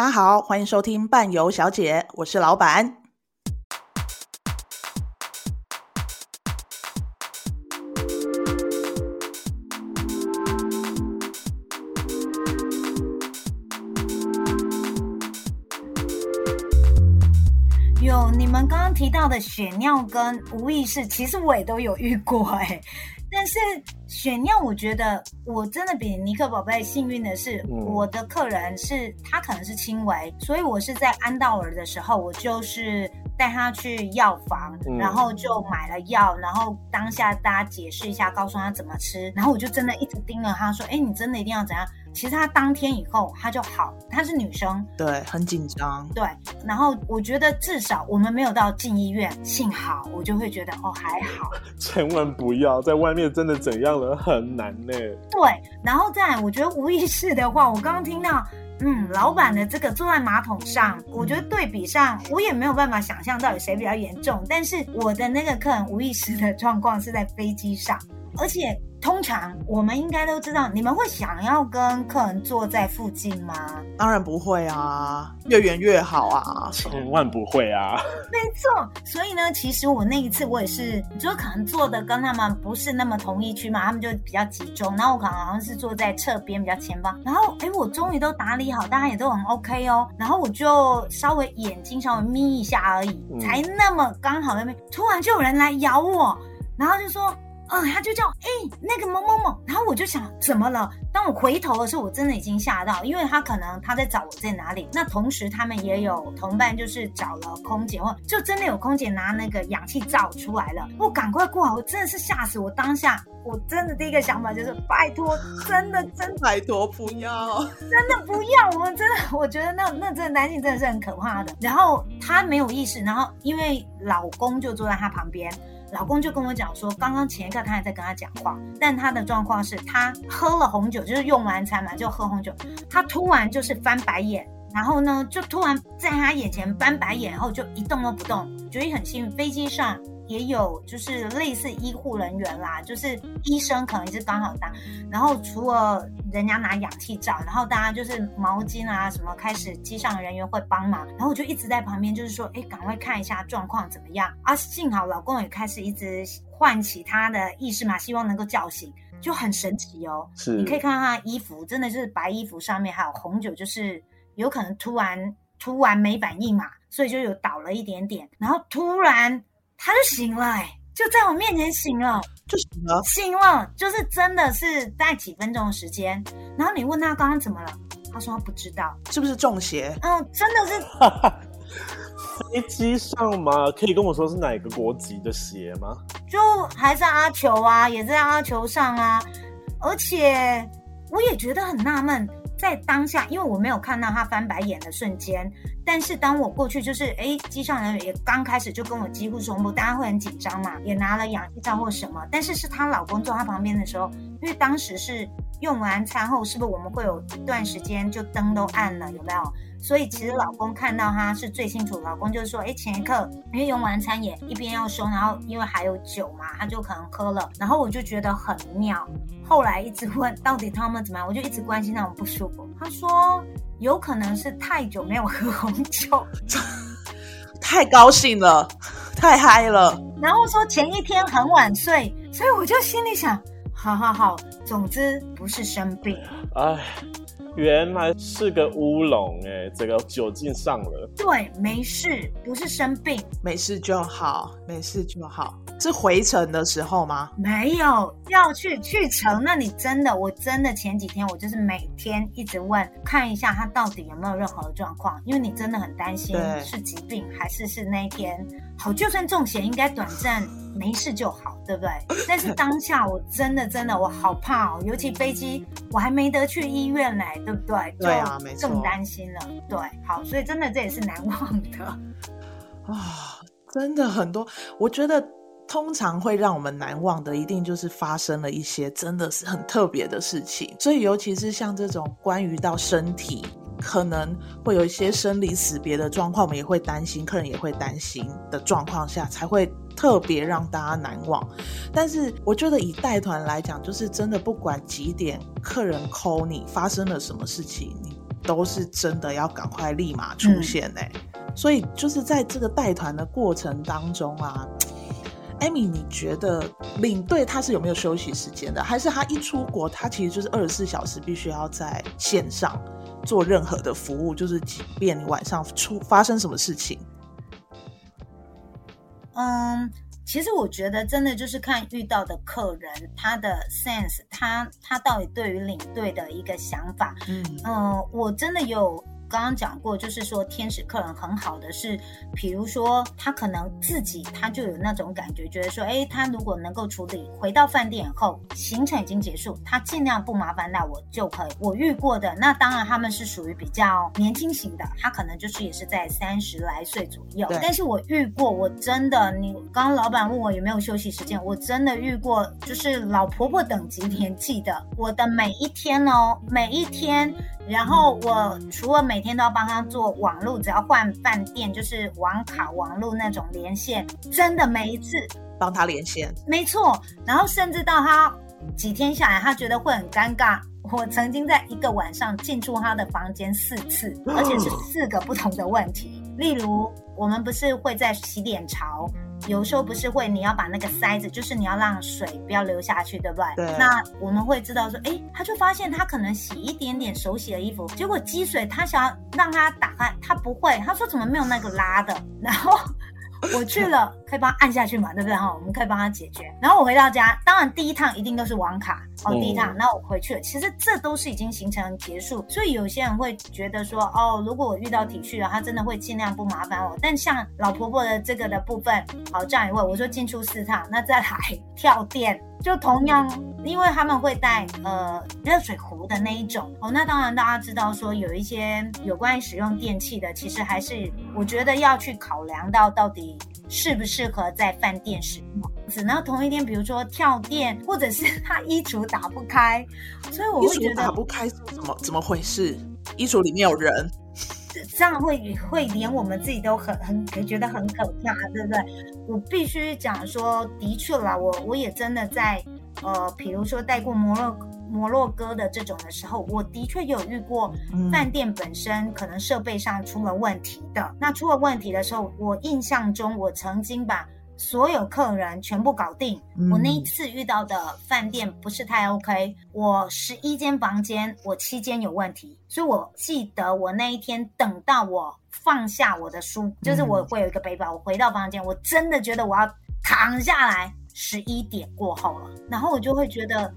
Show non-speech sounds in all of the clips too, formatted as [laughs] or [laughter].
大家好，欢迎收听伴游小姐，我是老板。有你们刚刚提到的血尿跟无意识，其实我也都有遇过哎、但是血尿，我觉得我真的比尼克宝贝幸运的是，嗯、我的客人是他可能是轻微，所以我是在安道尔的时候，我就是带他去药房，嗯、然后就买了药，然后当下大家解释一下，告诉他怎么吃，然后我就真的一直盯着他说，哎，你真的一定要怎样？其实她当天以后她就好，她是女生，对，很紧张，对。然后我觉得至少我们没有到进医院，幸好我就会觉得哦还好。[laughs] 千万不要在外面真的怎样了很难呢。对，然后再来，我觉得无意识的话，我刚刚听到，嗯，老板的这个坐在马桶上，我觉得对比上，我也没有办法想象到底谁比较严重。但是我的那个客人无意识的状况是在飞机上，而且。通常我们应该都知道，你们会想要跟客人坐在附近吗？当然不会啊，越远越好啊，千万不会啊。没错，所以呢，其实我那一次我也是，就可能坐的跟他们不是那么同一区嘛，他们就比较集中，然后我可能好像是坐在侧边比较前方，然后哎，我终于都打理好，大家也都很 OK 哦，然后我就稍微眼睛稍微眯一下而已，嗯、才那么刚好那边突然就有人来咬我，然后就说。嗯，他就叫哎、欸，那个某某某，然后我就想怎么了？当我回头的时候，我真的已经吓到，因为他可能他在找我在哪里。那同时他们也有同伴，就是找了空姐，或就真的有空姐拿那个氧气罩出来了。我赶快过来，我真的是吓死我！当下我真的第一个想法就是拜托，真的真的拜托不要，真的不要！我们真的，我觉得那那真的男性真的是很可怕的。然后他没有意识，然后因为老公就坐在他旁边。老公就跟我讲说，刚刚前一刻他还在跟他讲话，但他的状况是他喝了红酒，就是用完餐嘛就喝红酒，他突然就是翻白眼，然后呢就突然在他眼前翻白眼，然后就一动都不动，觉得很幸运，飞机上。也有就是类似医护人员啦，就是医生可能是刚好当，然后除了人家拿氧气罩，然后大家就是毛巾啊什么，开始机上的人员会帮忙，然后我就一直在旁边，就是说，哎，赶快看一下状况怎么样啊？幸好老公也开始一直唤起他的意识嘛，希望能够叫醒，就很神奇哦。是，你可以看到他的衣服，真的是白衣服上面还有红酒，就是有可能突然突然没反应嘛，所以就有倒了一点点，然后突然。他就醒了，哎，就在我面前醒了，就醒了，醒了，就是真的是在几分钟的时间。然后你问他刚刚怎么了，他说他不知道，是不是中邪？嗯，真的是。飞机上吗？可以跟我说是哪个国籍的鞋吗？就还在阿球啊，也在阿球上啊。而且我也觉得很纳闷。在当下，因为我没有看到他翻白眼的瞬间，但是当我过去，就是哎，机上人员也刚开始就跟我几乎同步，大家会很紧张嘛，也拿了氧气罩或什么，但是是她老公坐她旁边的时候，因为当时是用完餐后，是不是我们会有一段时间就灯都暗了，有没有？所以其实老公看到他是最清楚，老公就是说，哎，前一刻因为用完餐也一边要收，然后因为还有酒嘛，他就可能喝了，然后我就觉得很妙。后来一直问到底他们怎么样，我就一直关心那种不舒服。他说有可能是太久没有喝红酒，[laughs] 太高兴了，太嗨了。然后说前一天很晚睡，所以我就心里想，好好好，总之不是生病。哎。原来是个乌龙哎，这个酒劲上了。对，没事，不是生病，没事就好，没事就好。是回程的时候吗？没有，要去去程。那你真的，我真的前几天我就是每天一直问，看一下他到底有没有任何的状况，因为你真的很担心是疾病还是是那一天。好，就算中邪，应该短暂没事就好，对不对？[laughs] 但是当下我真的真的我好怕哦，尤其飞机我还没得去医院嘞，对不对？对啊，没错，更担心了。对，好，所以真的这也是难忘的啊，真的很多，我觉得。通常会让我们难忘的，一定就是发生了一些真的是很特别的事情。所以，尤其是像这种关于到身体可能会有一些生离死别的状况，我们也会担心，客人也会担心的状况下，才会特别让大家难忘。但是，我觉得以带团来讲，就是真的不管几点，客人 call 你发生了什么事情，你。都是真的要赶快立马出现哎、欸。嗯所以就是在这个带团的过程当中啊，Amy，你觉得领队他是有没有休息时间的？还是他一出国，他其实就是二十四小时必须要在线上做任何的服务，就是即便你晚上出发生什么事情？嗯，其实我觉得真的就是看遇到的客人他的 sense，他他到底对于领队的一个想法。嗯嗯，我真的有。刚刚讲过，就是说天使客人很好的是，比如说他可能自己他就有那种感觉，觉得说，哎，他如果能够处理，回到饭店以后行程已经结束，他尽量不麻烦那我就可以。我遇过的那当然他们是属于比较年轻型的，他可能就是也是在三十来岁左右。但是我遇过，我真的，你刚刚老板问我有没有休息时间，我真的遇过，就是老婆婆等级年纪的，我的每一天哦，每一天。然后我除了每天都要帮他做网络，只要换饭店就是网卡、网络那种连线，真的每一次帮他连线，没错。然后甚至到他几天下来，他觉得会很尴尬。我曾经在一个晚上进出他的房间四次，而且是四个不同的问题。例如，我们不是会在洗脸槽。有时候不是会，你要把那个塞子，就是你要让水不要流下去，对不对？对。那我们会知道说，哎，他就发现他可能洗一点点手洗的衣服，结果积水，他想要让他打开，他不会，他说怎么没有那个拉的，然后。我去了，可以帮他按下去嘛，对不对哈？我们可以帮他解决。然后我回到家，当然第一趟一定都是网卡哦，第一趟。那我回去了，其实这都是已经行程结束。所以有些人会觉得说，哦，如果我遇到体恤了，他真的会尽量不麻烦我。但像老婆婆的这个的部分，好，这样一位，我说进出四趟，那再来 [laughs] 跳电。就同样，因为他们会带呃热水壶的那一种哦，那当然大家知道说有一些有关于使用电器的，其实还是我觉得要去考量到到底适不适合在饭店使用。只能同一天，比如说跳电，或者是他衣橱打不开，所以我会觉得打不开是怎么怎么回事？衣橱里面有人。这样会会连我们自己都很很觉得很可怕，对不对？我必须讲说，的确啦，我我也真的在呃，比如说带过摩洛摩洛哥的这种的时候，我的确有遇过饭店本身可能设备上出了问题的。嗯、那出了问题的时候，我印象中我曾经把。所有客人全部搞定。我那一次遇到的饭店不是太 OK，我十一间房间，我七间有问题，所以我记得我那一天等到我放下我的书，就是我会有一个背包，我回到房间，我真的觉得我要躺下来。十一点过后了，然后我就会觉得，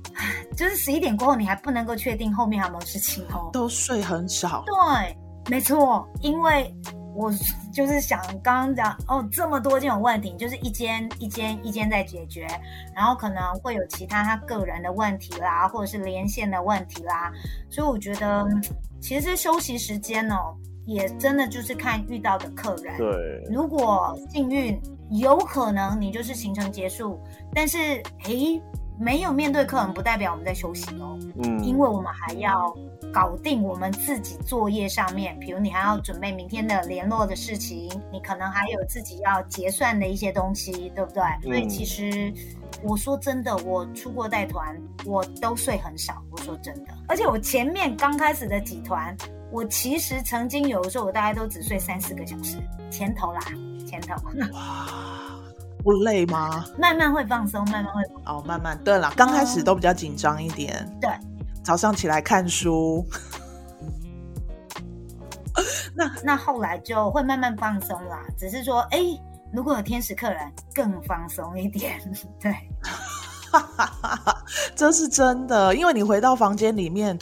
就是十一点过后，你还不能够确定后面还有没有事情哦，都睡很少。对，没错，因为。我就是想刚刚讲哦，这么多这种问题，就是一间一间一间在解决，然后可能会有其他他个人的问题啦，或者是连线的问题啦，所以我觉得其实休息时间哦，也真的就是看遇到的客人。对，如果幸运，有可能你就是行程结束，但是诶。没有面对客人，不代表我们在休息哦。嗯，因为我们还要搞定我们自己作业上面，比如你还要准备明天的联络的事情，你可能还有自己要结算的一些东西，对不对？嗯，所以其实我说真的，我出国带团，我都睡很少。我说真的，而且我前面刚开始的几团，我其实曾经有的时候，我大概都只睡三四个小时，前头啦，前头。哇不累吗？[laughs] 慢慢会放松，慢慢会哦，慢慢。对了，刚开始都比较紧张一点。嗯、对，早上起来看书。[laughs] 那那后来就会慢慢放松啦。只是说，哎，如果有天使客人，更放松一点。[laughs] 对。[laughs] 这是真的，因为你回到房间里面，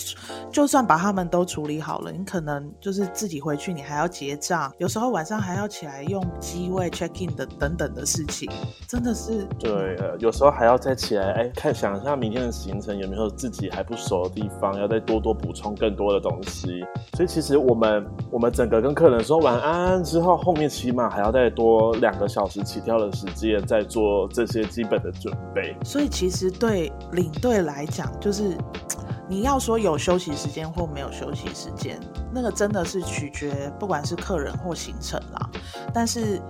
就算把他们都处理好了，你可能就是自己回去，你还要结账，有时候晚上还要起来用机位 check in 的等等的事情，真的是。对，呃，有时候还要再起来，哎，看想一下明天的行程有没有自己还不熟的地方，要再多多补充更多的东西。所以其实我们我们整个跟客人说晚安之后，后面起码还要再多两个小时起跳的时间，再做这些基本的准备。所以。其实对领队来讲，就是你要说有休息时间或没有休息时间，那个真的是取决不管是客人或行程啦。但是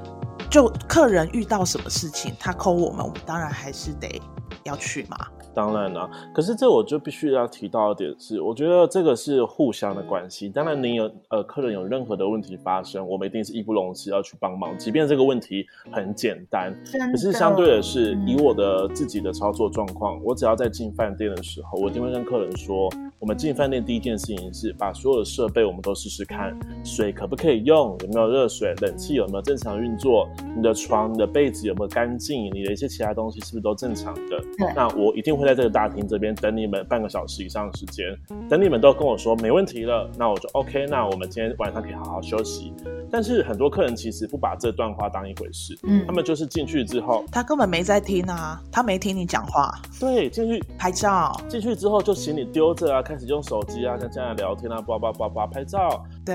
就客人遇到什么事情，他 call 我们，我们当然还是得要去嘛？当然了，可是这我就必须要提到一点是，我觉得这个是互相的关系。当然，你有呃客人有任何的问题发生，我们一定是义不容辞要去帮忙，即便这个问题很简单。可是相对的是，以我的自己的操作状况，我只要在进饭店的时候，我一定会跟客人说，我们进饭店第一件事情是把所有的设备我们都试试看，水可不可以用，有没有热水，冷气有没有正常运作，你的床、你的被子有没有干净，你的一些其他东西是不是都正常的？那我一定会。在这个大厅这边等你们半个小时以上的时间，等你们都跟我说没问题了，那我就 OK，那我们今天晚上可以好好休息。但是很多客人其实不把这段话当一回事，嗯，他们就是进去之后，他根本没在听啊，他没听你讲话，对，进去拍照，进去之后就行李丢着啊，开始用手机啊，像这样聊天啊，叭叭叭叭拍照，对。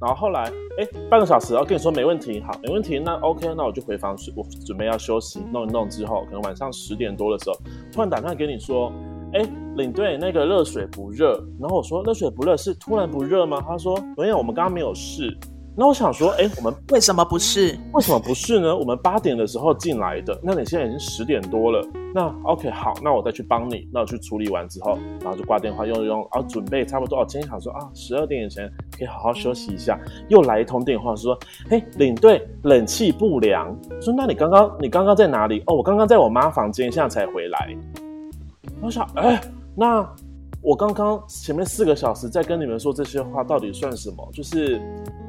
然后后来，哎，半个小时，然后跟你说没问题，好，没问题，那 OK，那我就回房睡，我准备要休息，弄一弄之后，可能晚上十点多的时候，突然打电话给你说，哎，领队，那个热水不热，然后我说热水不热是突然不热吗？他说没有，我们刚刚没有试。那我想说，哎，我们为什么不是？为什么不是呢？我们八点的时候进来的，那你现在已经十点多了。那 OK，好，那我再去帮你。那我去处理完之后，然后就挂电话，用一用，然后准备差不多。哦，今天想说啊，十二点以前可以好好休息一下。又来一通电话说，嘿，领队，冷气不良。说，那你刚刚你刚刚在哪里？哦，我刚刚在我妈房间，现在才回来。我想，哎，那。我刚刚前面四个小时在跟你们说这些话，到底算什么？就是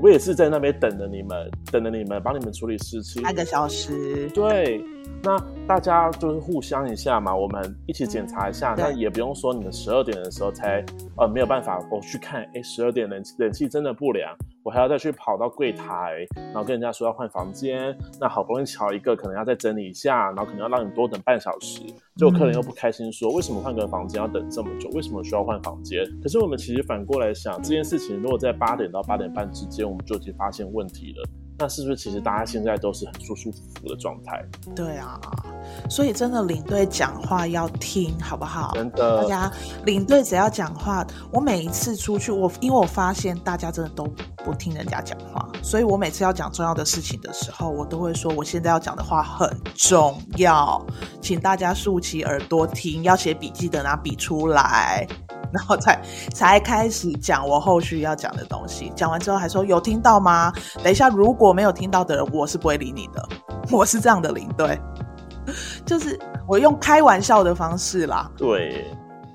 我也是在那边等着你们，等着你们帮你们处理事情。半个小时。对，那大家就是互相一下嘛，我们一起检查一下。那也不用说你们十二点的时候才呃没有办法，我去看，哎，十二点冷冷气真的不良。我还要再去跑到柜台，然后跟人家说要换房间，那好不容易瞧一个，可能要再整理一下，然后可能要让你多等半小时，结果客人又不开心说，说为什么换个房间要等这么久？为什么需要换房间？可是我们其实反过来想，这件事情如果在八点到八点半之间，我们就已经发现问题了。那是不是其实大家现在都是很舒舒服服的状态？对啊，所以真的领队讲话要听，好不好？真的，大家领队只要讲话，我每一次出去，我因为我发现大家真的都不听人家讲话，所以我每次要讲重要的事情的时候，我都会说我现在要讲的话很重要，请大家竖起耳朵听，要写笔记的拿笔出来。然后才才开始讲我后续要讲的东西，讲完之后还说有听到吗？等一下如果没有听到的人，我是不会理你的。[laughs] 我是这样的领队，[laughs] 就是我用开玩笑的方式啦。对，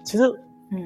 其实嗯，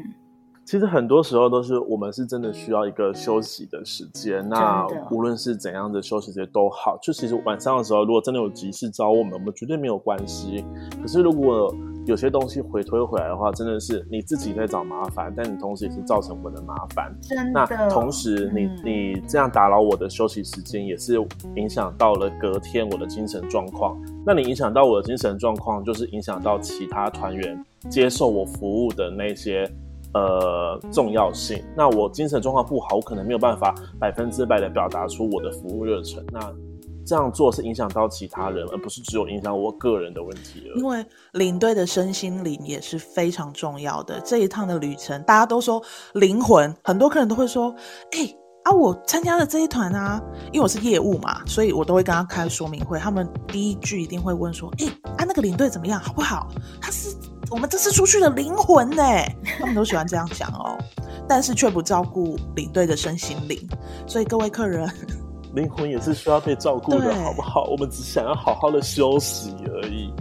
其实很多时候都是我们是真的需要一个休息的时间。那无论是怎样的休息时间都好，就其实晚上的时候，如果真的有急事找我们，我们绝对没有关系。可是如果有些东西回推回来的话，真的是你自己在找麻烦，但你同时也是造成我的麻烦。真的。那同时你，你、嗯、你这样打扰我的休息时间，也是影响到了隔天我的精神状况。那你影响到我的精神状况，就是影响到其他团员接受我服务的那些呃重要性。那我精神状况不好，我可能没有办法百分之百的表达出我的服务热忱。那这样做是影响到其他人，而不是只有影响我个人的问题了。因为领队的身心灵也是非常重要的。这一趟的旅程，大家都说灵魂，很多客人都会说：“哎、啊，我参加了这一团啊，因为我是业务嘛，所以我都会跟他开说明会。他们第一句一定会问说：‘哎、啊，那个领队怎么样，好不好？他是我们这次出去的灵魂呢。[laughs] ’他们都喜欢这样讲哦，但是却不照顾领队的身心灵。所以各位客人。[laughs] 灵魂也是需要被照顾的，好不好？我们只想要好好的休息而已。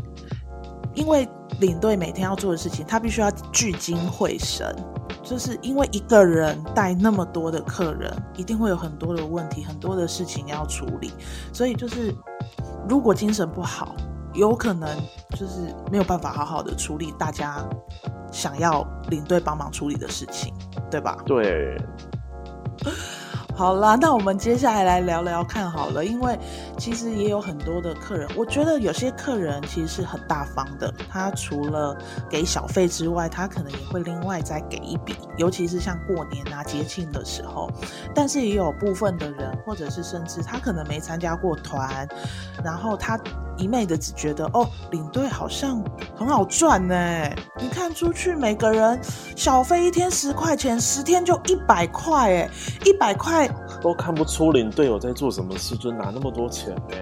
因为领队每天要做的事情，他必须要聚精会神，就是因为一个人带那么多的客人，一定会有很多的问题，很多的事情要处理。所以就是，如果精神不好，有可能就是没有办法好好的处理大家想要领队帮忙处理的事情，对吧？对。[laughs] 好啦，那我们接下来来聊聊看好了，因为其实也有很多的客人，我觉得有些客人其实是很大方的，他除了给小费之外，他可能也会另外再给一笔，尤其是像过年啊、节庆的时候。但是也有部分的人，或者是甚至他可能没参加过团，然后他。一昧的只觉得哦，领队好像很好赚呢。你看出去每个人小费一天十块钱，十天就一百块哎，一百块都看不出领队有在做什么事，就拿那么多钱呢。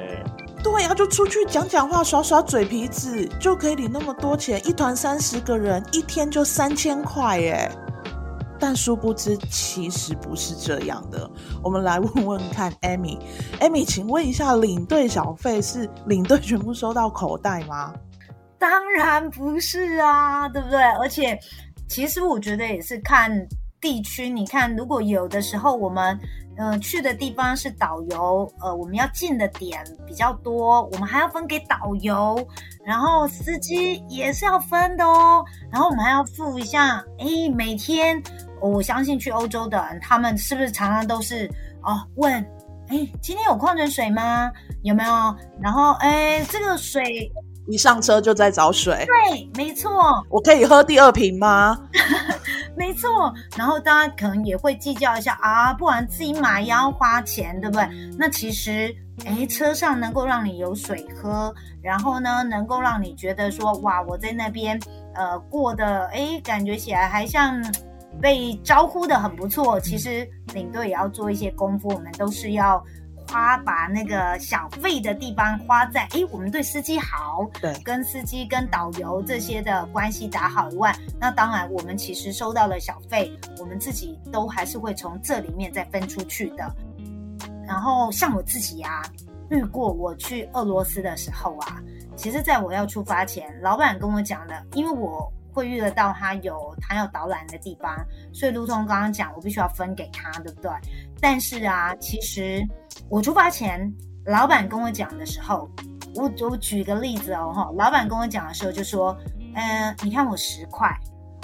对啊，就出去讲讲话、耍耍嘴皮子，就可以领那么多钱。一团三十个人，一天就三千块耶！但殊不知，其实不是这样的。我们来问问看，Amy，Amy，请问一下，领队小费是领队全部收到口袋吗？当然不是啊，对不对？而且，其实我觉得也是看地区。你看，如果有的时候我们。嗯、去的地方是导游，呃，我们要进的点比较多，我们还要分给导游，然后司机也是要分的哦，然后我们还要付一下，诶，每天，我相信去欧洲的人，他们是不是常常都是哦问，哎，今天有矿泉水吗？有没有？然后，哎，这个水。[laughs] 一上车就在找水，对，没错。我可以喝第二瓶吗？没错。然后大家可能也会计较一下啊，不然自己买也要花钱，对不对？那其实，哎，车上能够让你有水喝，然后呢，能够让你觉得说，哇，我在那边呃过得，哎，感觉起来还像被招呼的很不错。其实领队也要做一些功夫，我们都是要。花把那个小费的地方花在诶，我们对司机好，对，跟司机跟导游这些的关系打好以外，那当然我们其实收到了小费，我们自己都还是会从这里面再分出去的。然后像我自己呀、啊，遇过我去俄罗斯的时候啊，其实在我要出发前，老板跟我讲的，因为我。会遇得到他有他要导览的地方，所以如同刚刚讲，我必须要分给他，对不对？但是啊，其实我出发前，老板跟我讲的时候，我我举个例子哦，哈，老板跟我讲的时候就说，嗯、你看我十块，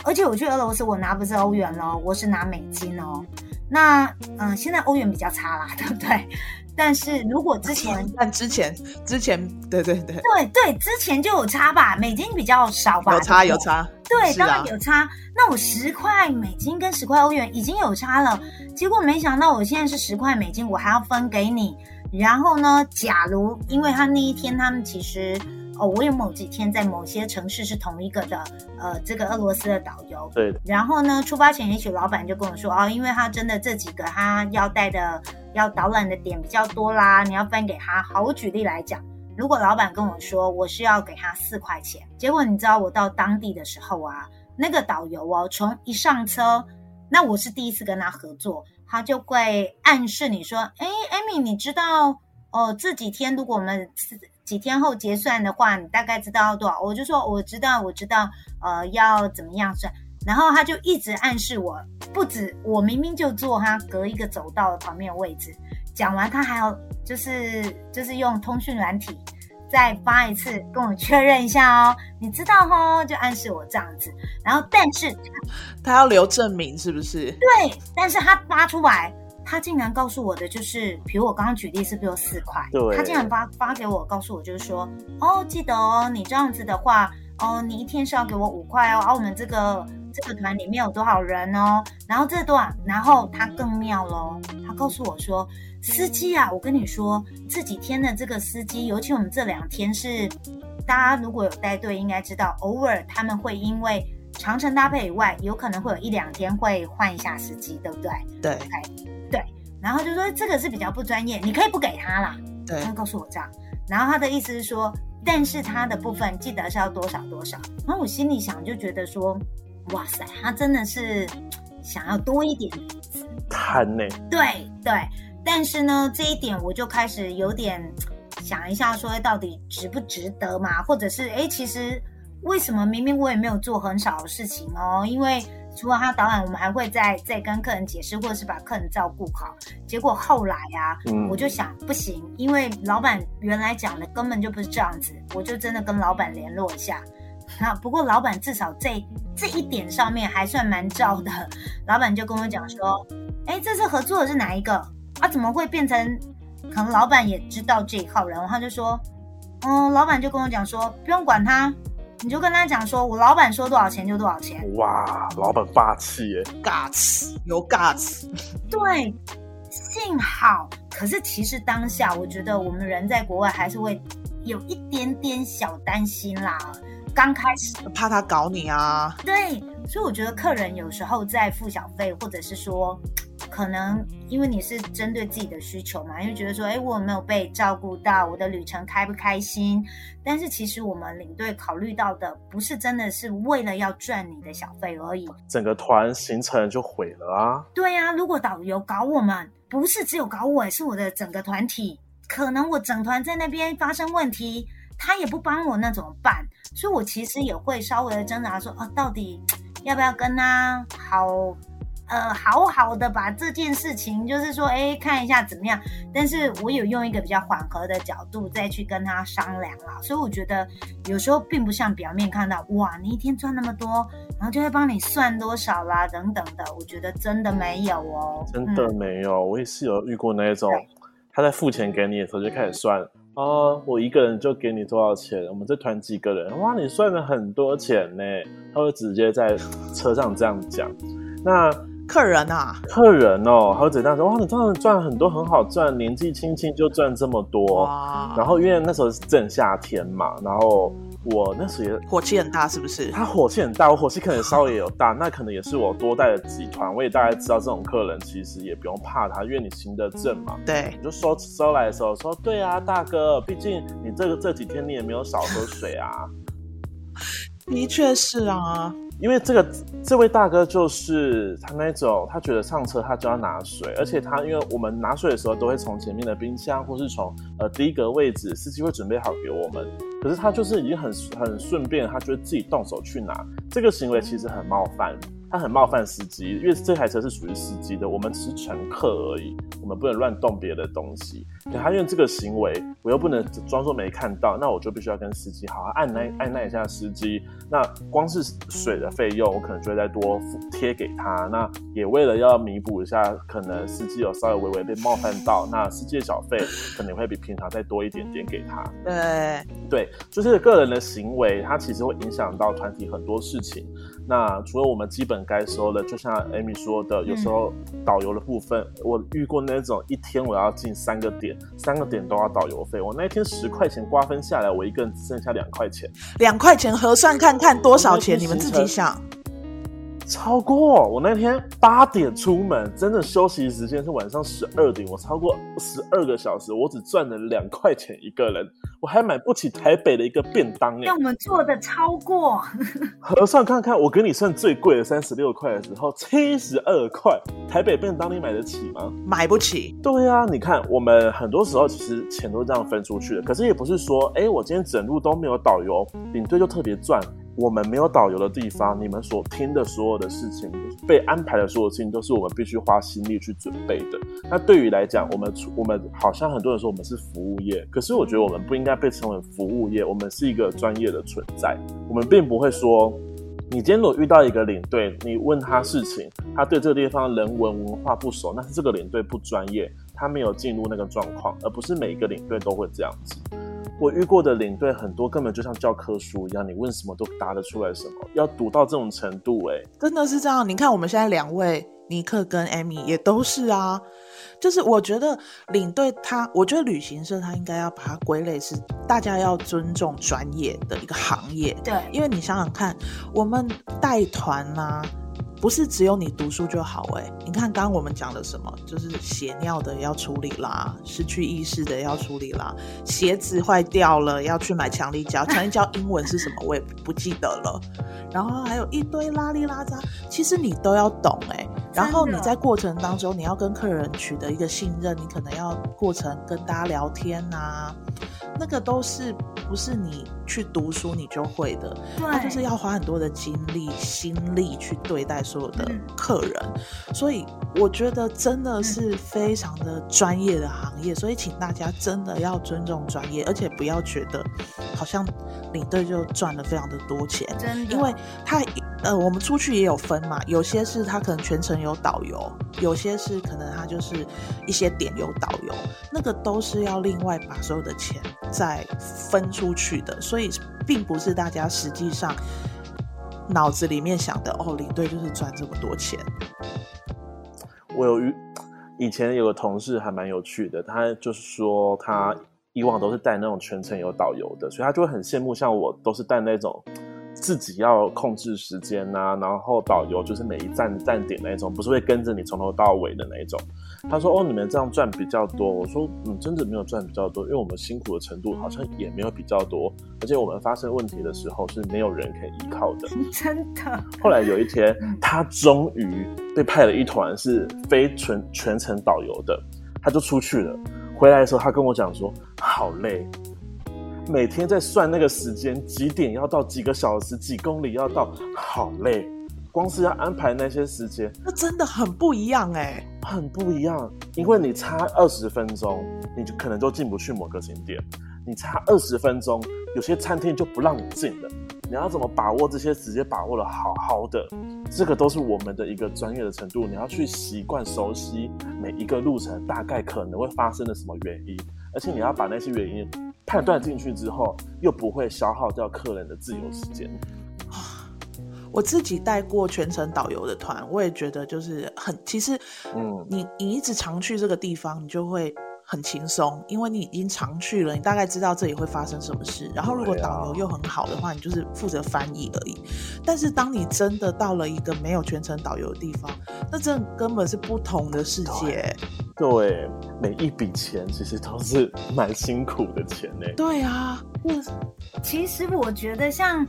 而且我去俄罗斯，我拿不是欧元喽，我是拿美金哦。那嗯、现在欧元比较差啦，对不对？但是如果之前，[laughs] 但之前之前，对对对，对对，之前就有差吧，美金比较少吧，有差有差，对，当然有差。那我十块美金跟十块欧元已经有差了，结果没想到我现在是十块美金，我还要分给你。然后呢，假如因为他那一天他们其实。哦，我有某几天在某些城市是同一个的，呃，这个俄罗斯的导游。对。然后呢，出发前也许老板就跟我说，哦，因为他真的这几个他要带的、要导览的点比较多啦，你要分给他。好，我举例来讲，如果老板跟我说我是要给他四块钱，结果你知道我到当地的时候啊，那个导游哦，从一上车，那我是第一次跟他合作，他就会暗示你说，哎艾米你知道哦，这几天如果我们几天后结算的话，你大概知道要多少？我就说我知道，我知道，呃，要怎么样算？然后他就一直暗示我，不止我明明就坐他隔一个走道的旁边的位置。讲完，他还要就是就是用通讯软体再发一次跟我确认一下哦，你知道哦，就暗示我这样子。然后，但是他要留证明是不是？对，但是他发出来。他竟然告诉我的就是，比如我刚刚举例是不是有四块？对。他竟然发发给我，告诉我就是说，哦，记得哦，你这样子的话，哦，你一天是要给我五块哦。啊，我们这个这个团里面有多少人哦？然后这段，然后他更妙喽，他告诉我说，司机啊，我跟你说，这几天的这个司机，尤其我们这两天是，大家如果有带队应该知道，偶尔他们会因为长程搭配以外，有可能会有一两天会换一下司机，对不对？对。Okay. 对，然后就说这个是比较不专业，你可以不给他啦。对，他告诉我这样，然后他的意思是说，但是他的部分记得是要多少多少。然后我心里想就觉得说，哇塞，他真的是想要多一点贪呢？对对，但是呢，这一点我就开始有点想一下，说到底值不值得嘛？或者是哎，其实为什么明明我也没有做很少的事情哦？因为。除了他导演，我们还会再再跟客人解释，或者是把客人照顾好。结果后来啊，嗯、我就想不行，因为老板原来讲的根本就不是这样子，我就真的跟老板联络一下。那不过老板至少在这一点上面还算蛮照的。老板就跟我讲说：“哎，这次合作的是哪一个？啊，怎么会变成？可能老板也知道这一号人，他就说：嗯，老板就跟我讲说，不用管他。”你就跟他讲说，我老板说多少钱就多少钱。哇，老板霸气耶，guts 有 guts。对，幸好。可是其实当下，我觉得我们人在国外还是会有一点点小担心啦。刚开始怕他搞你啊。对，所以我觉得客人有时候在付小费，或者是说可能因为你是针对自己的需求嘛，因为觉得说，哎，我有没有被照顾到，我的旅程开不开心？但是其实我们领队考虑到的，不是真的是为了要赚你的小费而已，整个团行程就毁了啊！对啊，如果导游搞我们，不是只有搞我，是我的整个团体，可能我整团在那边发生问题，他也不帮我，那怎么办？所以我其实也会稍微的挣扎说，啊，到底要不要跟他好？呃，好好的把这件事情，就是说，哎，看一下怎么样。但是我有用一个比较缓和的角度再去跟他商量啦，所以我觉得有时候并不像表面看到，哇，你一天赚那么多，然后就会帮你算多少啦，等等的。我觉得真的没有哦，真的没有。嗯、我也是有遇过那种，他在付钱给你的时候就开始算，哦，我一个人就给你多少钱？我们这团几个人？哇，你算了很多钱呢。他会直接在车上这样讲，那。客人啊，客人哦，还有怎样说？哇，你这样赚很多，很好赚，年纪轻轻就赚这么多。哇！然后因为那时候是正夏天嘛，然后我那时候也火气很大，是不是？他火气很大，我火气可能稍微也有大，那可能也是我多带的集团，我也大概知道这种客人其实也不用怕他，因为你行得正嘛。对，你就收收来的时候说，对啊，大哥，毕竟你这个这几天你也没有少喝水啊。的确是啊。因为这个这位大哥就是他那种，他觉得上车他就要拿水，而且他因为我们拿水的时候都会从前面的冰箱或是从呃第一个位置，司机会准备好给我们，可是他就是已经很很顺便，他觉得自己动手去拿，这个行为其实很冒犯。他很冒犯司机，因为这台车是属于司机的，我们只是乘客而已，我们不能乱动别的东西。可他因为这个行为，我又不能装作没看到，那我就必须要跟司机好好按耐按耐一下司机。那光是水的费用，我可能就会再多贴给他。那也为了要弥补一下，可能司机有稍微微微被冒犯到，那司机的小费可能会比平常再多一点点给他。对对，就是个人的行为，它其实会影响到团体很多事情。那除了我们基本该收的，就像 Amy 说的，有时候导游的部分，嗯、我遇过那种一天我要进三个点，三个点都要导游费。我那一天十块钱瓜分下来，我一个人只剩下两块钱。两块钱核算看看多少钱，你们自己想。超过我那天八点出门，真的休息时间是晚上十二点，我超过十二个小时，我只赚了两块钱一个人，我还买不起台北的一个便当。那我们做的超过，[laughs] 核算看看，我给你算最贵的三十六块的时候，七十二块，台北便当你买得起吗？买不起。对呀、啊，你看我们很多时候其实钱都这样分出去的，可是也不是说，哎，我今天整路都没有导游，领队就特别赚。我们没有导游的地方，你们所听的所有的事情，被安排的所有事情，都是我们必须花心力去准备的。那对于来讲，我们我们好像很多人说我们是服务业，可是我觉得我们不应该被称为服务业，我们是一个专业的存在。我们并不会说，你今天如果遇到一个领队，你问他事情，他对这个地方人文文化不熟，那是这个领队不专业，他没有进入那个状况，而不是每一个领队都会这样子。我遇过的领队很多，根本就像教科书一样，你问什么都答得出来什么，要读到这种程度，欸，哎，真的是这样。你看我们现在两位尼克跟艾米也都是啊，就是我觉得领队他，我觉得旅行社他应该要把它归类是大家要尊重专业的一个行业，对，因为你想想看，我们带团啊。不是只有你读书就好哎，你看刚刚我们讲的什么，就是血尿的要处理啦，失去意识的要处理啦，鞋子坏掉了要去买强力胶，强力胶英文是什么我也不记得了，[laughs] 然后还有一堆拉里拉扎，其实你都要懂哎，然后你在过程当中你要跟客人取得一个信任，你可能要过程跟大家聊天啊。那个都是不是你去读书你就会的，他就是要花很多的精力、心力去对待所有的客人，嗯、所以我觉得真的是非常的专业的行业，所以请大家真的要尊重专业，而且不要觉得好像领队就赚了非常的多钱，真的，因为他。呃，我们出去也有分嘛，有些是他可能全程有导游，有些是可能他就是一些点有导游，那个都是要另外把所有的钱再分出去的，所以并不是大家实际上脑子里面想的哦，领队就是赚这么多钱。我有以前有个同事还蛮有趣的，他就是说他以往都是带那种全程有导游的，所以他就会很羡慕像我都是带那种。自己要控制时间呐、啊，然后导游就是每一站站点那一种，不是会跟着你从头到尾的那一种。他说：“哦，你们这样赚比较多。”我说：“嗯，真的没有赚比较多，因为我们辛苦的程度好像也没有比较多，而且我们发生问题的时候是没有人可以依靠的。[laughs] ”真的。后来有一天，他终于被派了一团是非全全程导游的，他就出去了。回来的时候，他跟我讲说：“好累，每天在算那个时间，几点要到，几个小时，几公里要到，好累。”光是要安排那些时间，那真的很不一样哎、欸，很不一样。因为你差二十分钟，你就可能就进不去某个景点；你差二十分钟，有些餐厅就不让你进了。你要怎么把握这些时间，把握的好好的？这个都是我们的一个专业的程度。你要去习惯、熟悉每一个路程，大概可能会发生的什么原因，而且你要把那些原因判断进去之后，又不会消耗掉客人的自由时间。我自己带过全程导游的团，我也觉得就是很，其实，嗯，你你一直常去这个地方，你就会很轻松，因为你已经常去了，你大概知道这里会发生什么事。然后如果导游又很好的话，你就是负责翻译而已。但是当你真的到了一个没有全程导游的地方，那这根本是不同的世界。对，每一笔钱其实都是蛮辛苦的钱呢。对啊，嗯，其实我觉得像。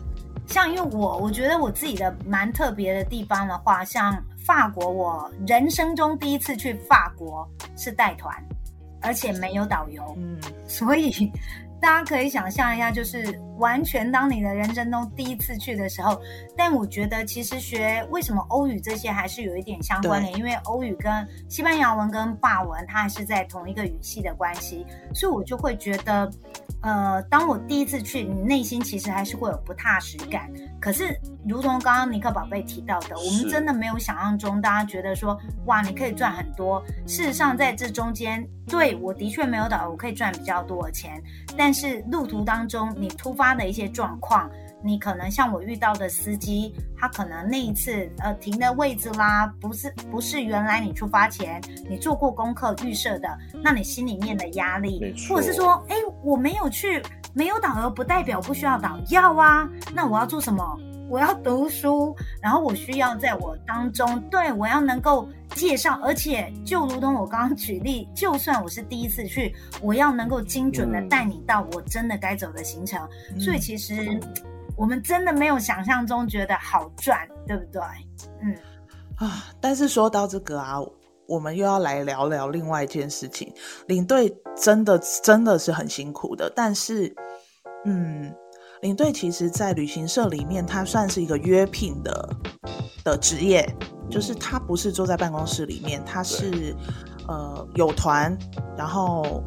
像因为我我觉得我自己的蛮特别的地方的话，像法国，我人生中第一次去法国是带团，而且没有导游，嗯，[laughs] 所以大家可以想象一下，就是完全当你的人生中第一次去的时候。但我觉得其实学为什么欧语这些还是有一点相关的，因为欧语跟西班牙文跟法文它还是在同一个语系的关系，所以我就会觉得。呃，当我第一次去，你内心其实还是会有不踏实感。可是，如同刚刚尼克宝贝提到的，我们真的没有想象中，大家觉得说，哇，你可以赚很多。事实上，在这中间，对，我的确没有导，我可以赚比较多的钱。但是路途当中，你突发的一些状况。你可能像我遇到的司机，他可能那一次呃停的位置啦，不是不是原来你出发前你做过功课预设的，那你心里面的压力，或者是说，哎，我没有去，没有导游不代表不需要导要啊，那我要做什么？我要读书，然后我需要在我当中，对，我要能够介绍，而且就如同我刚刚举例，就算我是第一次去，我要能够精准的带你到我真的该走的行程，嗯、所以其实。我们真的没有想象中觉得好赚，对不对？嗯啊，但是说到这个啊，我们又要来聊聊另外一件事情。领队真的真的是很辛苦的，但是，嗯，领队其实，在旅行社里面，他算是一个约聘的的职业，就是他不是坐在办公室里面，他是呃有团，然后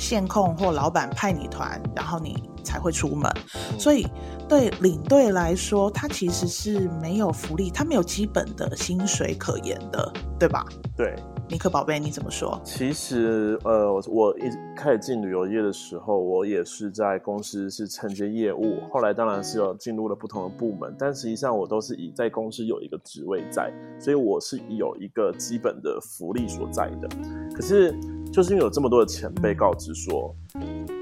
线控或老板派你团，然后你才会出门，所以。对领队来说，他其实是没有福利，他没有基本的薪水可言的，对吧？对，尼克宝贝，你怎么说？其实，呃，我一开始进旅游业的时候，我也是在公司是承接业务，后来当然是有进入了不同的部门，但实际上我都是以在公司有一个职位在，所以我是有一个基本的福利所在的。可是，就是因为有这么多的前辈告知说。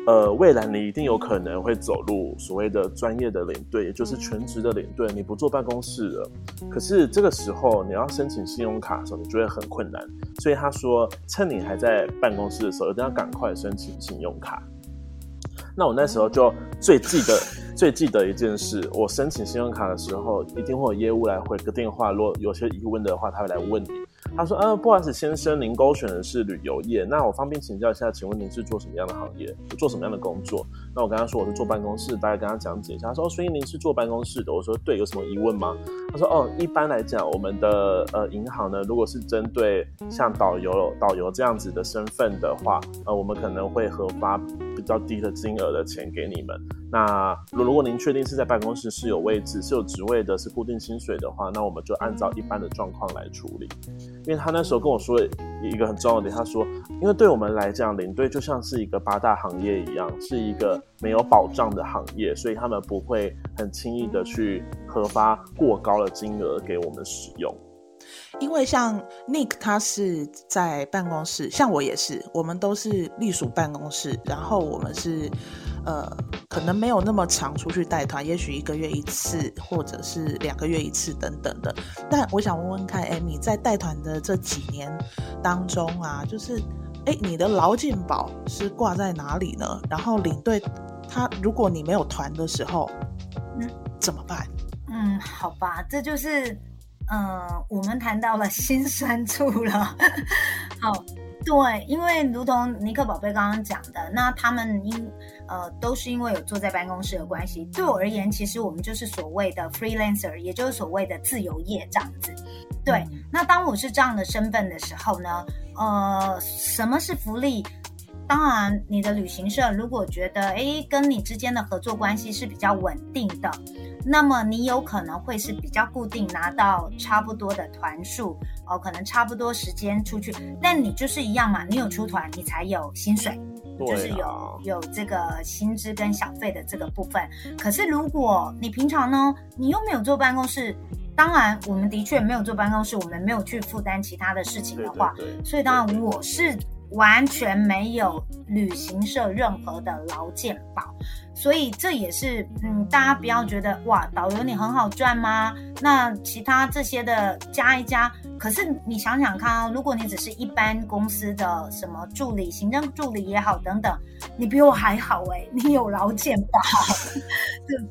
呃，未来你一定有可能会走入所谓的专业的领队，也就是全职的领队，你不坐办公室了。可是这个时候你要申请信用卡的时候，你就会很困难。所以他说，趁你还在办公室的时候，一定要赶快申请信用卡。那我那时候就最记得、[laughs] 最记得一件事，我申请信用卡的时候，一定会有业务来回个电话，如果有些疑问的话，他会来问你。他说：“呃，不好意思，先生，您勾选的是旅游业，那我方便请教一下，请问您是做什么样的行业，做什么样的工作？”那我跟他说我是坐办公室，大概跟他讲解一下。他说：“哦，所以您是坐办公室的。”我说：“对，有什么疑问吗？”他说：“哦，一般来讲，我们的呃银行呢，如果是针对像导游、导游这样子的身份的话，呃，我们可能会核发比较低的金额的钱给你们。那如果您确定是在办公室是有位置、是有职位的、是固定薪水的话，那我们就按照一般的状况来处理。”因为他那时候跟我说一个很重要的点，他说，因为对我们来讲，领队就像是一个八大行业一样，是一个没有保障的行业，所以他们不会很轻易的去核发过高的金额给我们使用。因为像 Nick 他是在办公室，像我也是，我们都是隶属办公室，然后我们是呃，可能没有那么常出去带团，也许一个月一次，或者是两个月一次等等的。但我想问问看，Amy 在带团的这几年当中啊，就是，哎，你的劳健保是挂在哪里呢？然后领队他，如果你没有团的时候，嗯，怎么办？嗯，好吧，这就是，嗯、呃，我们谈到了心酸处了。[laughs] 好。对，因为如同尼克宝贝刚刚讲的，那他们因呃都是因为有坐在办公室的关系。对我而言，其实我们就是所谓的 freelancer，也就是所谓的自由业这样子。对，嗯、那当我是这样的身份的时候呢，呃，什么是福利？当然，你的旅行社如果觉得诶跟你之间的合作关系是比较稳定的，那么你有可能会是比较固定拿到差不多的团数哦，可能差不多时间出去。但你就是一样嘛，你有出团，你才有薪水，啊、就是有有这个薪资跟小费的这个部分。可是如果你平常呢，你又没有坐办公室，当然我们的确没有坐办公室，我们没有去负担其他的事情的话，对对对，所以当然我是。完全没有旅行社任何的劳健保，所以这也是嗯，大家不要觉得哇，导游你很好赚吗？那其他这些的加一加，可是你想想看啊，如果你只是一般公司的什么助理、行政助理也好等等，你比我还好哎、欸，你有劳健保，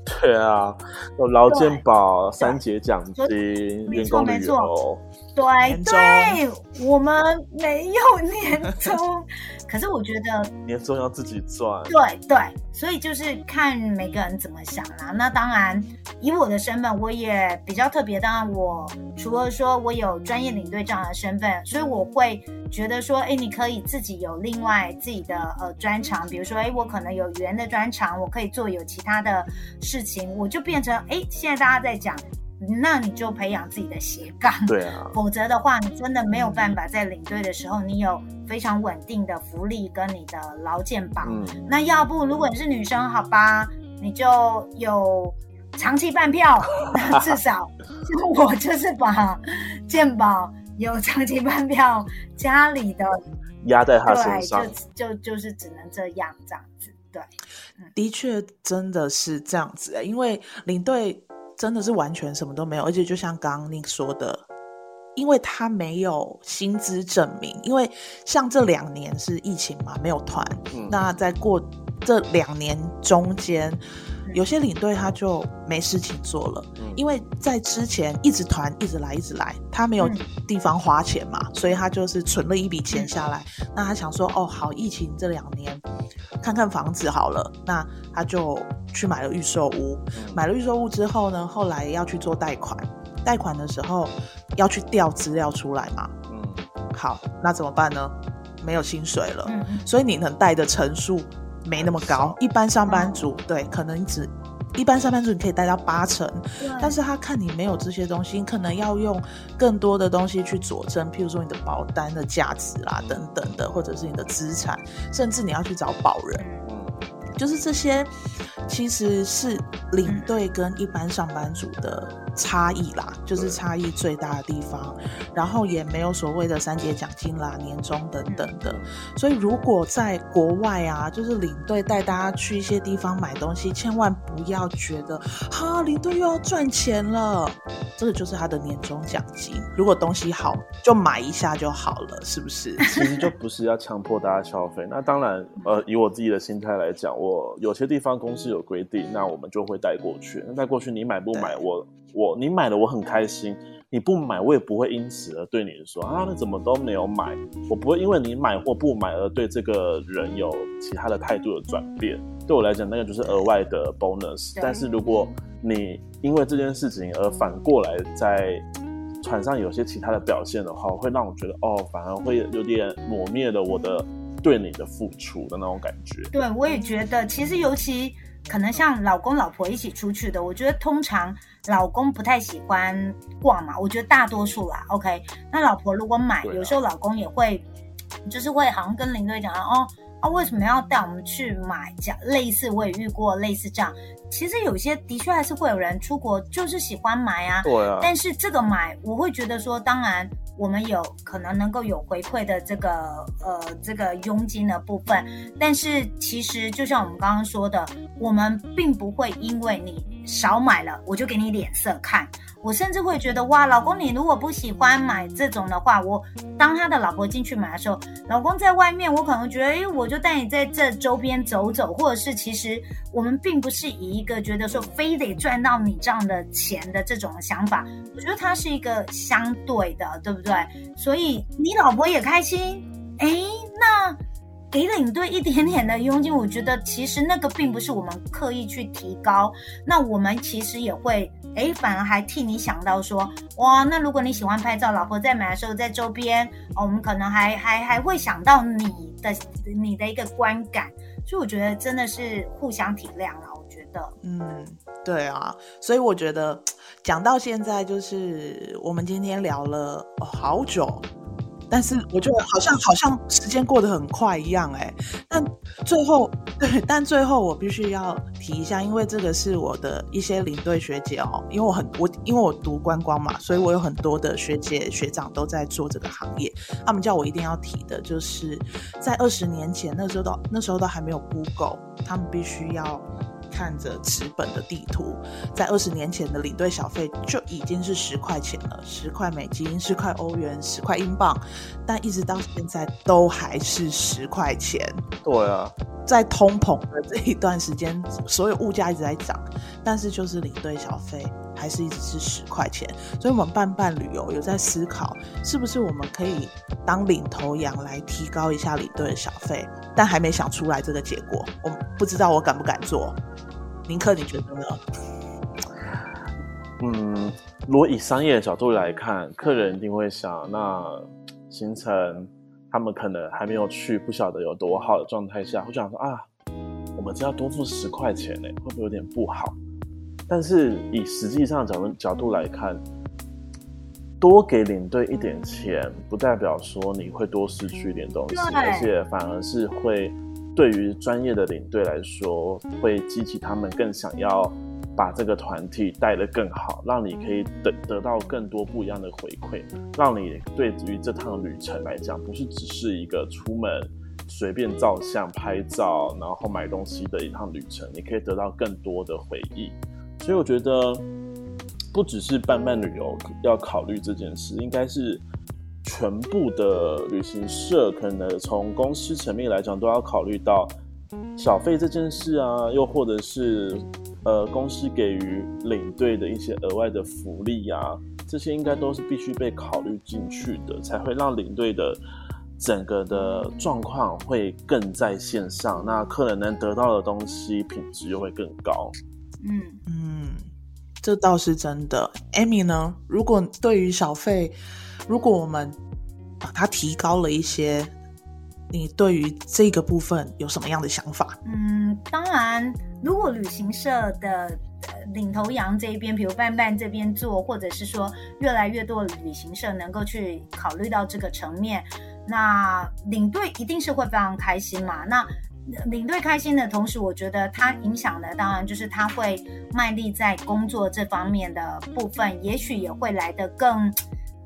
[laughs] 对啊，有劳健保、三节奖金、员工旅游。对对，我们没有年终，[laughs] 可是我觉得年终要自己赚。对对，所以就是看每个人怎么想啦。那当然，以我的身份，我也比较特别。当然，我除了说我有专业领队这样的身份，所以我会觉得说，哎，你可以自己有另外自己的呃专长，比如说，哎，我可能有语言的专长，我可以做有其他的事情，我就变成，哎，现在大家在讲。那你就培养自己的斜杠，对啊，[laughs] 否则的话，你真的没有办法在领队的时候，你有非常稳定的福利跟你的劳健保。嗯，那要不如果你是女生，好吧，你就有长期半票，[laughs] 至少我就是把健保有长期半票，家里的压在他身上，对，就就就是只能这样这样子，对，的确真的是这样子，因为领队。真的是完全什么都没有，而且就像刚刚你说的，因为他没有薪资证明，因为像这两年是疫情嘛，没有团。嗯、那在过这两年中间，有些领队他就没事情做了，嗯、因为在之前一直团一直来一直来，他没有地方花钱嘛，嗯、所以他就是存了一笔钱下来。嗯、那他想说，哦，好，疫情这两年看看房子好了，那他就。去买了预售屋，买了预售屋之后呢，后来要去做贷款，贷款的时候要去调资料出来嘛。嗯，好，那怎么办呢？没有薪水了，嗯，所以你能贷的成数没那么高。一般上班族，嗯，对，可能只一般上班族你可以贷到八成，但是他看你没有这些东西，你可能要用更多的东西去佐证，譬如说你的保单的价值啦，等等的，或者是你的资产，甚至你要去找保人，嗯，就是这些。其实是领队跟一般上班族的差异啦，就是差异最大的地方。然后也没有所谓的三节奖金啦、年终等等的。所以如果在国外啊，就是领队带大家去一些地方买东西，千万不要觉得哈，领队又要赚钱了。这个就是他的年终奖金。如果东西好，就买一下就好了，是不是？[laughs] 其实就不是要强迫大家消费。那当然，呃，以我自己的心态来讲，我有些地方公司有规定，那我们就会带过去。那带过去，你买不买？我我你买了，我很开心。你不买，我也不会因此而对你说啊，你怎么都没有买？我不会因为你买或不买而对这个人有其他的态度的转变。对我来讲，那个就是额外的 bonus。但是如果你因为这件事情而反过来在船上有些其他的表现的话，会让我觉得哦，反而会有点抹灭了我的对你的付出的那种感觉。对，我也觉得，其实尤其。可能像老公老婆一起出去的，我觉得通常老公不太喜欢逛嘛，我觉得大多数啦，OK。那老婆如果买，啊、有时候老公也会，就是会好像跟领队讲哦，啊为什么要带我们去买？这样类似我也遇过类似这样。其实有些的确还是会有人出国就是喜欢买啊，对啊。但是这个买，我会觉得说，当然我们有可能能够有回馈的这个呃这个佣金的部分，但是其实就像我们刚刚说的，我们并不会因为你少买了，我就给你脸色看。我甚至会觉得哇，老公，你如果不喜欢买这种的话，我当他的老婆进去买的时候，老公在外面，我可能觉得，哎，我就带你在这周边走走，或者是其实我们并不是以一个觉得说非得赚到你这样的钱的这种想法，我觉得它是一个相对的，对不对？所以你老婆也开心，哎，那给领队一点点的佣金，我觉得其实那个并不是我们刻意去提高，那我们其实也会。哎，反而还替你想到说，哇，那如果你喜欢拍照，老婆在买的时候在周边，我们可能还还还会想到你的你的一个观感，所以我觉得真的是互相体谅了。我觉得，嗯，对啊，所以我觉得讲到现在，就是我们今天聊了，好久。但是我觉得好像好像时间过得很快一样哎，但最后对，但最后我必须要提一下，因为这个是我的一些领队学姐哦，因为我很我因为我读观光嘛，所以我有很多的学姐学长都在做这个行业，他们叫我一定要提的，就是在二十年前那时候都那时候都还没有 Google，他们必须要。看着纸本的地图，在二十年前的领队小费就已经是十块钱了，十块美金、十块欧元、十块英镑，但一直到现在都还是十块钱。对啊，在通膨的这一段时间，所有物价一直在涨，但是就是领队小费还是一直是十块钱。所以，我们伴伴旅游有在思考，是不是我们可以当领头羊来提高一下领队的小费，但还没想出来这个结果，我不知道我敢不敢做。林克，你觉得呢？嗯，如果以商业的角度来看，客人一定会想，那行程他们可能还没有去，不晓得有多好的状态下，会想说啊，我们只要多付十块钱呢，会不会有点不好？但是以实际上的角度角度来看，多给领队一点钱，不代表说你会多失去一点东西，而且反而是会。对于专业的领队来说，会激起他们更想要把这个团体带得更好，让你可以得得到更多不一样的回馈，让你对于这趟旅程来讲，不是只是一个出门随便照相拍照，然后买东西的一趟旅程，你可以得到更多的回忆。所以我觉得，不只是伴伴旅游要考虑这件事，应该是。全部的旅行社可能从公司层面来讲，都要考虑到小费这件事啊，又或者是呃公司给予领队的一些额外的福利啊，这些应该都是必须被考虑进去的，才会让领队的整个的状况会更在线上，那客人能得到的东西品质又会更高。嗯嗯，这倒是真的。Amy 呢？如果对于小费，如果我们把它提高了一些，你对于这个部分有什么样的想法？嗯，当然，如果旅行社的领头羊这一边，比如伴伴这边做，或者是说越来越多旅行社能够去考虑到这个层面，那领队一定是会非常开心嘛。那领队开心的同时，我觉得他影响的当然就是他会卖力在工作这方面的部分，也许也会来得更。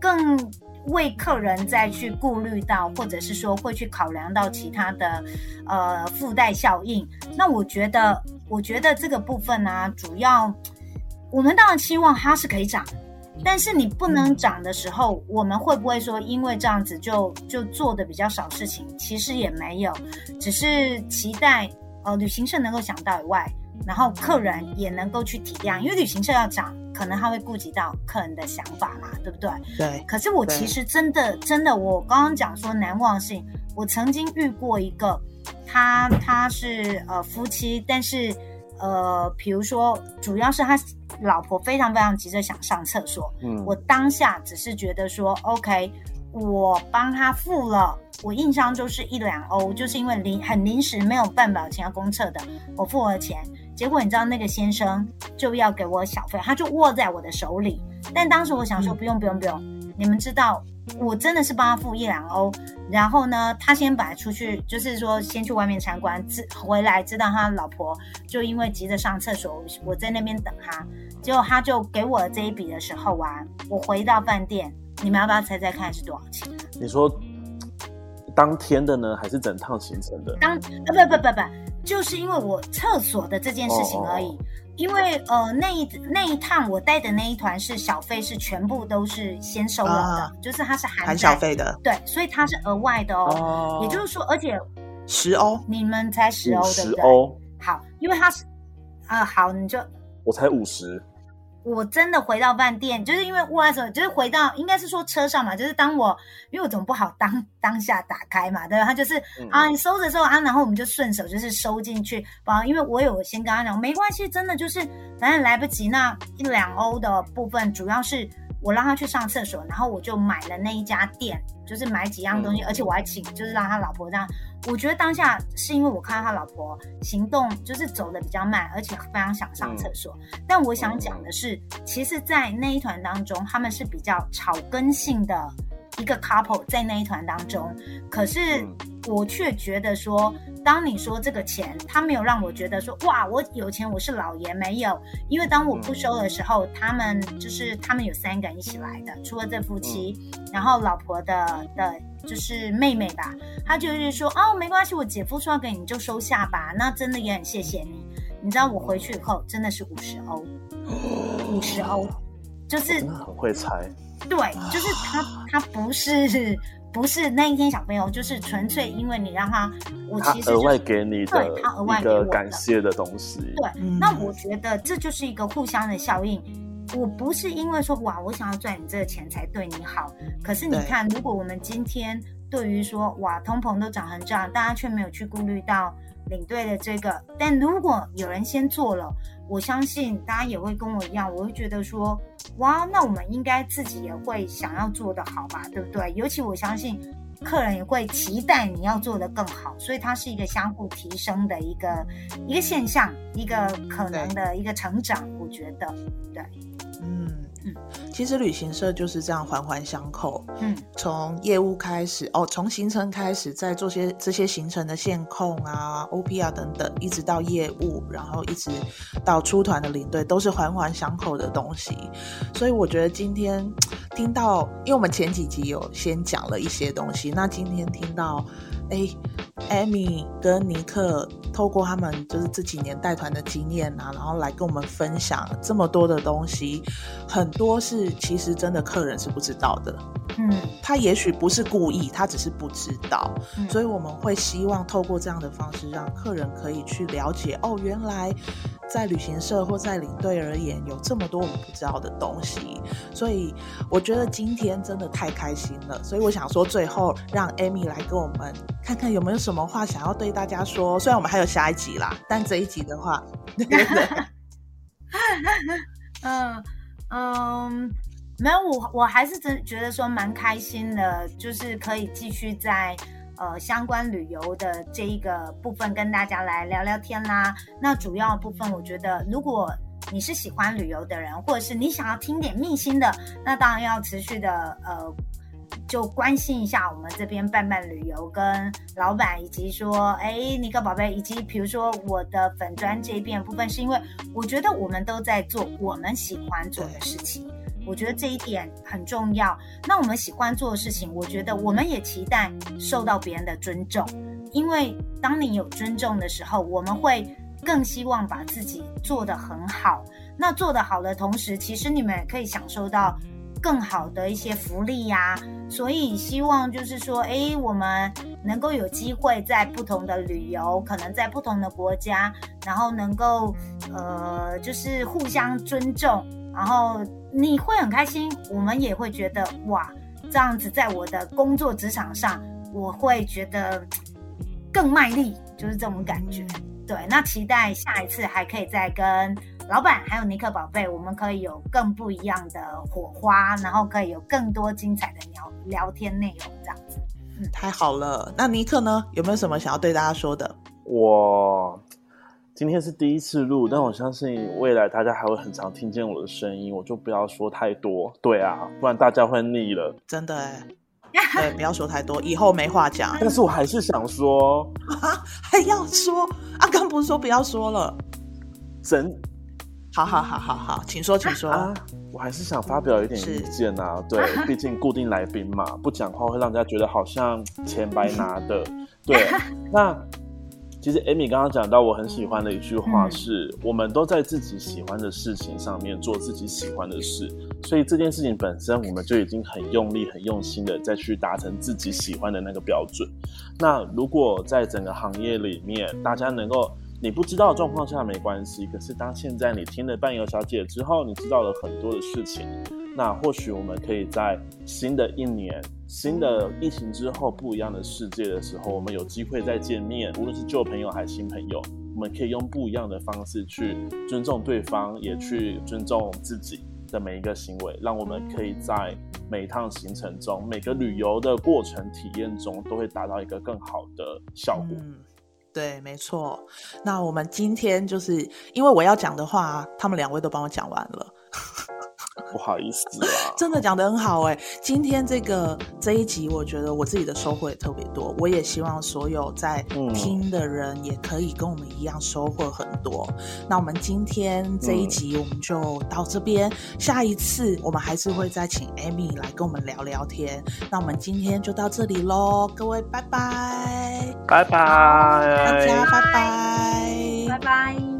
更为客人再去顾虑到，或者是说会去考量到其他的呃附带效应。那我觉得，我觉得这个部分呢、主要我们当然期望它是可以涨，但是你不能涨的时候，我们会不会说因为这样子就就做的比较少事情？其实也没有，只是期待呃旅行社能够想到以外。然后客人也能够去体谅，因为旅行社要涨，可能他会顾及到客人的想法嘛，对不对？对。可是我其实真的真的，我刚刚讲说难忘性，我曾经遇过一个，他他是呃夫妻，但是呃，比如说主要是他老婆非常非常急着想上厕所，嗯，我当下只是觉得说，OK，我帮他付了。我印象就是一两欧，就是因为临很临时没有办法请要公厕的，我付了钱。结果你知道那个先生就要给我小费，他就握在我的手里。但当时我想说不用不用不用，你们知道我真的是帮他付一两欧。然后呢，他先摆出去，就是说先去外面参观，知回来知道他老婆就因为急着上厕所，我在那边等他。结果他就给我这一笔的时候啊，我回到饭店。你们要不要猜猜看是多少钱？你说当天的呢，还是整趟行程的？当啊不不不不，就是因为我厕所的这件事情而已。哦哦因为呃那一那一趟我带的那一团是小费是全部都是先收了的，啊、就是它是含含小费的，对，所以它是额外的哦。哦也就是说，而且十欧，你们才十欧对不对？欧好，因为它是啊、呃、好，你就我才五十。我真的回到饭店，就是因为握手就是回到应该是说车上嘛，就是当我因为我总不好当当下打开嘛，对吧？他就是、嗯、啊，你收的时候啊，然后我们就顺手就是收进去，包，因为我有先跟他讲，没关系，真的就是反正来不及那一两欧的部分，主要是。我让他去上厕所，然后我就买了那一家店，就是买几样东西，嗯、而且我还请，就是让他老婆这样。我觉得当下是因为我看到他老婆行动就是走的比较慢，而且非常想上厕所。嗯、但我想讲的是，嗯、其实，在那一团当中，他们是比较草根性的一个 couple，在那一团当中，可是我却觉得说。当你说这个钱，他没有让我觉得说哇，我有钱，我是老爷，没有。因为当我不收的时候，他们就是他们有三个人一起来的，除了这夫妻，然后老婆的的，就是妹妹吧，他就是说哦，没关系，我姐夫说要给你，你就收下吧。那真的也很谢谢你。你知道我回去以后真的是五十欧，[gasps] 五十欧，就是很会猜。对，就是他，他不是。不是那一天小朋友，就是纯粹因为你让他，我其实、就是、额外给你的，对他额外给我的感谢的东西。对，嗯、那我觉得这就是一个互相的效应。我不是因为说哇，我想要赚你这个钱才对你好。可是你看，如果我们今天对于说哇，通膨都涨成这样，大家却没有去顾虑到领队的这个，但如果有人先做了。我相信大家也会跟我一样，我会觉得说，哇，那我们应该自己也会想要做得好吧，对不对？尤其我相信客人也会期待你要做得更好，所以它是一个相互提升的一个一个现象，一个可能的一个成长，我觉得，对，嗯。嗯，其实旅行社就是这样环环相扣。嗯，从业务开始，哦，从行程开始，再做些这些行程的线控啊、OP 啊等等，一直到业务，然后一直到出团的领队，都是环环相扣的东西。所以我觉得今天听到，因为我们前几集有先讲了一些东西，那今天听到，哎，Amy 跟尼克透过他们就是这几年带团的经验啊，然后来跟我们分享这么多的东西，很多是其实真的客人是不知道的。嗯，他也许不是故意，他只是不知道。嗯，所以我们会希望透过这样的方式，让客人可以去了解哦，原来在旅行社或在领队而言，有这么多我们不知道的东西。所以我觉得今天真的太开心了。所以我想说，最后让 Amy 来跟我们。看看有没有什么话想要对大家说？虽然我们还有下一集啦，但这一集的话，对对对，嗯嗯，没有我，我还是真觉得说蛮开心的，就是可以继续在呃相关旅游的这一个部分跟大家来聊聊天啦。那主要部分，我觉得如果你是喜欢旅游的人，或者是你想要听点秘辛的，那当然要持续的呃。就关心一下我们这边伴伴旅游跟老板，以及说，哎，尼克宝贝，以及比如说我的粉砖这一边部分，是因为我觉得我们都在做我们喜欢做的事情，我觉得这一点很重要。那我们喜欢做的事情，我觉得我们也期待受到别人的尊重，因为当你有尊重的时候，我们会更希望把自己做得很好。那做得好的同时，其实你们也可以享受到。更好的一些福利呀、所以希望就是说，诶，我们能够有机会在不同的旅游，可能在不同的国家，然后能够，呃，就是互相尊重，然后你会很开心，我们也会觉得哇，这样子在我的工作职场上，我会觉得更卖力，就是这种感觉。对，那期待下一次还可以再跟。老板，还有尼克宝贝，我们可以有更不一样的火花，然后可以有更多精彩的聊聊天内容，这样子。嗯，太好了。那尼克呢？有没有什么想要对大家说的？我今天是第一次录，但我相信未来大家还会很常听见我的声音，我就不要说太多。对啊，不然大家会腻了。真的哎，对，不要说太多，[laughs] 以后没话讲。但是我还是想说，啊，[laughs] 还要说？阿刚不是说不要说了？真。好好好好好，请说，请说。啊，我还是想发表一点意见啊。对，[laughs] 毕竟固定来宾嘛，不讲话会让人家觉得好像钱白拿的。[laughs] 对，那。其实，Amy 刚刚讲到我很喜欢的一句话是：嗯、我们都在自己喜欢的事情上面做自己喜欢的事，所以这件事情本身，我们就已经很用力、很用心的再去达成自己喜欢的那个标准。那如果在整个行业里面，大家能够你不知道的状况下没关系，可是当现在你听了伴游小姐之后，你知道了很多的事情。那或许我们可以在新的一年、新的疫情之后不一样的世界的时候，我们有机会再见面，无论是旧朋友还是新朋友，我们可以用不一样的方式去尊重对方，也去尊重自己的每一个行为，让我们可以在每一趟行程中、每个旅游的过程体验中，都会达到一个更好的效果。对，没错。那我们今天就是因为我要讲的话，他们两位都帮我讲完了。不好意思啊，[laughs] 真的讲得很好哎、欸。今天这个这一集，我觉得我自己的收获也特别多。我也希望所有在听的人也可以跟我们一样收获很多。嗯、那我们今天这一集我们就到这边，嗯、下一次我们还是会再请 Amy 来跟我们聊聊天。那我们今天就到这里喽，各位拜拜，拜拜，大家